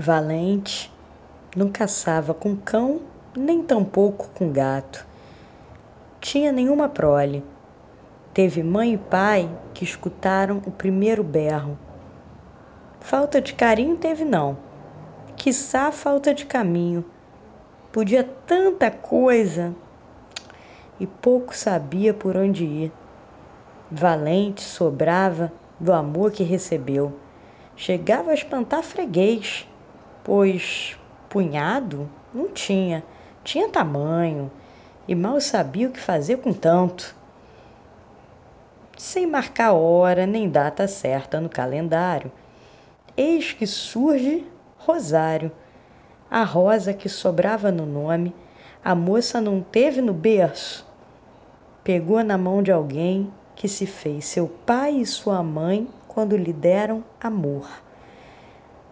Valente não caçava com cão, nem tampouco com gato. Tinha nenhuma prole. Teve mãe e pai que escutaram o primeiro berro. Falta de carinho teve não. Quiçá falta de caminho. Podia tanta coisa e pouco sabia por onde ir. Valente sobrava do amor que recebeu. Chegava a espantar freguês, pois punhado não tinha, tinha tamanho e mal sabia o que fazer com tanto. Sem marcar hora nem data certa no calendário, eis que surge Rosário. A rosa que sobrava no nome, a moça não teve no berço. Pegou na mão de alguém que se fez seu pai e sua mãe quando lhe deram amor.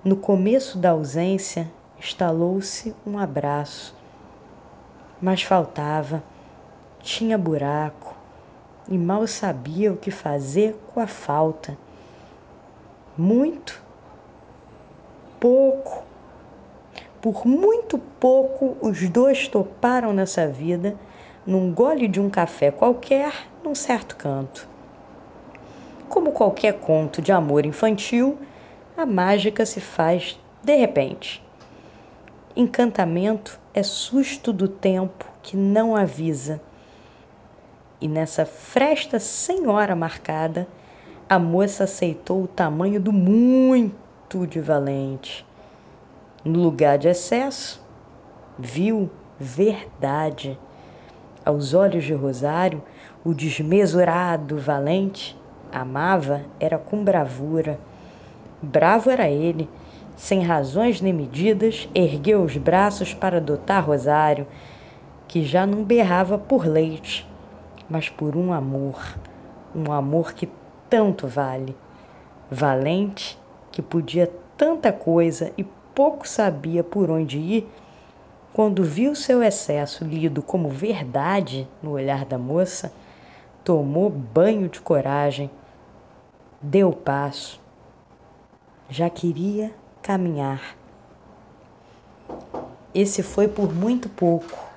No começo da ausência, instalou-se um abraço. Mas faltava, tinha buraco e mal sabia o que fazer com a falta. Muito, pouco, por muito pouco os dois toparam nessa vida, num gole de um café qualquer, num certo canto. Como qualquer conto de amor infantil, a mágica se faz de repente. Encantamento é susto do tempo que não avisa. E nessa fresta sem hora marcada, a moça aceitou o tamanho do muito de valente. No lugar de excesso, viu verdade. Aos olhos de Rosário, o desmesurado valente amava era com bravura. Bravo era ele sem razões nem medidas, ergueu os braços para adotar Rosário, que já não berrava por leite, mas por um amor, um amor que tanto vale. Valente, que podia tanta coisa e pouco sabia por onde ir, quando viu seu excesso lido como verdade no olhar da moça, tomou banho de coragem, deu passo. Já queria caminhar. Esse foi por muito pouco.